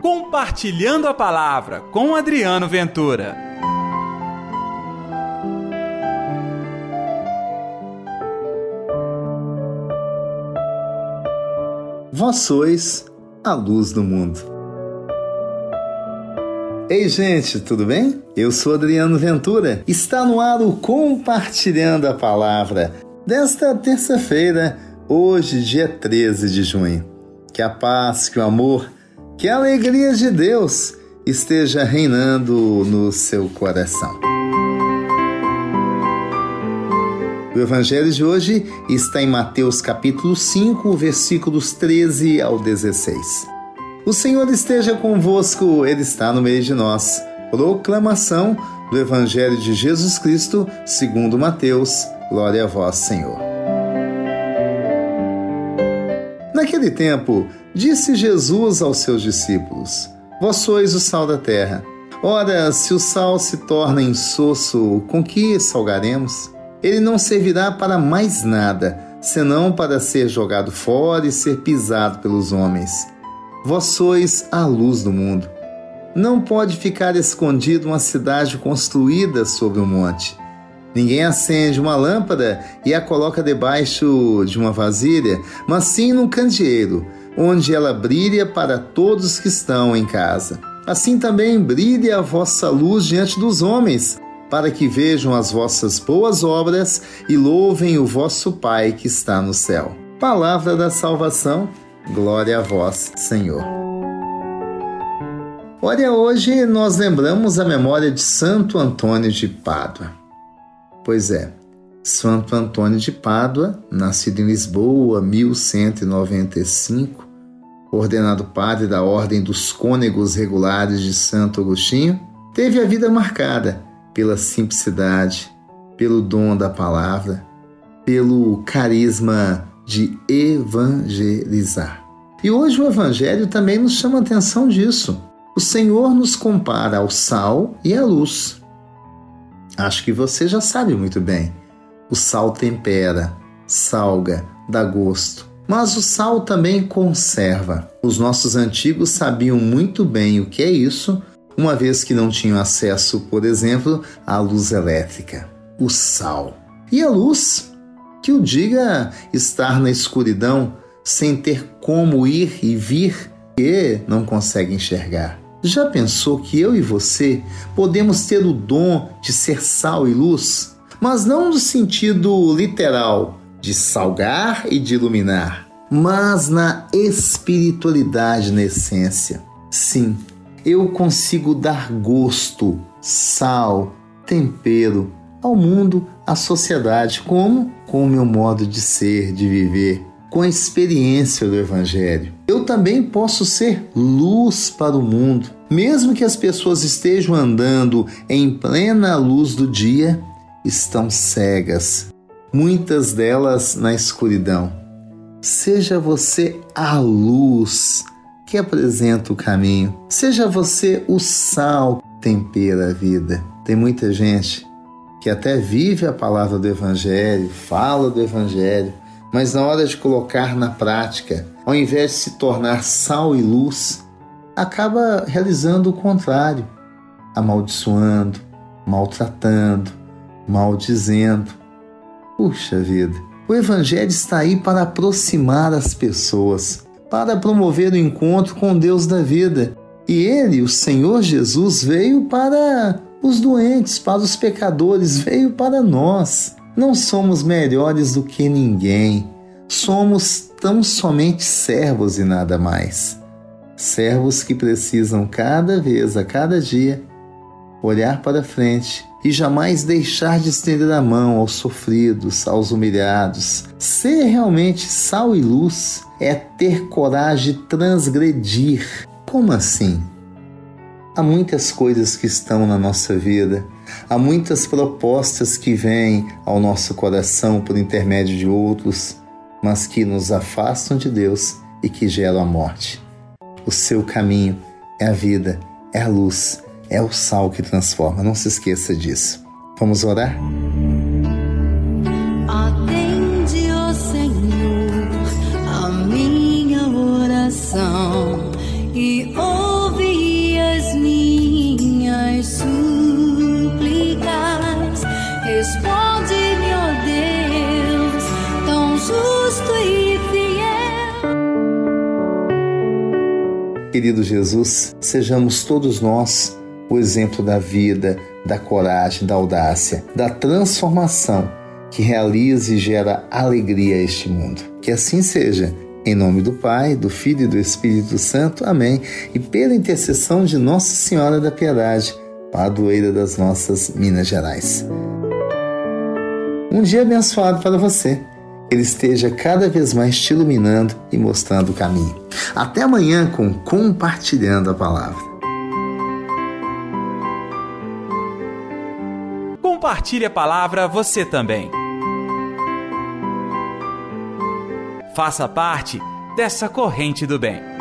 Compartilhando a Palavra com Adriano Ventura. Vós sois a luz do mundo. Ei, gente, tudo bem? Eu sou Adriano Ventura. Está no ar o Compartilhando a Palavra desta terça-feira, hoje, dia 13 de junho. Que a paz, que o amor que a alegria de Deus esteja reinando no seu coração. O evangelho de hoje está em Mateus capítulo 5, versículos 13 ao 16. O Senhor esteja convosco, ele está no meio de nós. Proclamação do evangelho de Jesus Cristo, segundo Mateus. Glória a vós, Senhor. Naquele tempo, Disse Jesus aos seus discípulos: Vós sois o sal da terra. Ora, se o sal se torna insosso, com que salgaremos? Ele não servirá para mais nada, senão para ser jogado fora e ser pisado pelos homens. Vós sois a luz do mundo. Não pode ficar escondido uma cidade construída sobre um monte. Ninguém acende uma lâmpada e a coloca debaixo de uma vasilha, mas sim num candeeiro onde ela brilha para todos que estão em casa. Assim também brilhe a vossa luz diante dos homens, para que vejam as vossas boas obras e louvem o vosso Pai que está no céu. Palavra da salvação, glória a vós, Senhor. Olha, hoje nós lembramos a memória de Santo Antônio de Pádua. Pois é, Santo Antônio de Pádua, nascido em Lisboa, 1195, ordenado padre da Ordem dos Cônegos Regulares de Santo Agostinho, teve a vida marcada pela simplicidade, pelo dom da palavra, pelo carisma de evangelizar. E hoje o Evangelho também nos chama a atenção disso. O Senhor nos compara ao sal e à luz. Acho que você já sabe muito bem. O sal tempera, salga, dá gosto. Mas o sal também conserva. Os nossos antigos sabiam muito bem o que é isso, uma vez que não tinham acesso, por exemplo, à luz elétrica. O sal. E a luz? Que o diga estar na escuridão sem ter como ir e vir e não consegue enxergar. Já pensou que eu e você podemos ter o dom de ser sal e luz? Mas não no sentido literal, de salgar e de iluminar, mas na espiritualidade, na essência. Sim, eu consigo dar gosto, sal, tempero ao mundo, à sociedade, como com o meu modo de ser, de viver, com a experiência do Evangelho. Eu também posso ser luz para o mundo, mesmo que as pessoas estejam andando em plena luz do dia, estão cegas, muitas delas na escuridão. Seja você a luz que apresenta o caminho. Seja você o sal que tempera a vida. Tem muita gente que até vive a palavra do Evangelho, fala do Evangelho, mas na hora de colocar na prática, ao invés de se tornar sal e luz, acaba realizando o contrário, amaldiçoando, maltratando, maldizendo, Puxa vida, o Evangelho está aí para aproximar as pessoas, para promover o encontro com Deus da vida. E ele, o Senhor Jesus, veio para os doentes, para os pecadores, veio para nós. Não somos melhores do que ninguém. Somos tão somente servos e nada mais. Servos que precisam cada vez, a cada dia, olhar para frente e jamais deixar de estender a mão aos sofridos, aos humilhados. Ser realmente sal e luz é ter coragem de transgredir. Como assim? Há muitas coisas que estão na nossa vida, há muitas propostas que vêm ao nosso coração por intermédio de outros, mas que nos afastam de Deus e que geram a morte. O seu caminho é a vida, é a luz é o sal que transforma, não se esqueça disso. Vamos orar? Querido Jesus, sejamos todos nós o exemplo da vida, da coragem, da audácia, da transformação que realiza e gera alegria a este mundo. Que assim seja. Em nome do Pai, do Filho e do Espírito Santo. Amém. E pela intercessão de Nossa Senhora da Piedade, padroeira das nossas Minas Gerais. Um dia abençoado para você. Ele esteja cada vez mais te iluminando e mostrando o caminho. Até amanhã com Compartilhando a Palavra. Compartilhe a palavra você também. Faça parte dessa corrente do bem.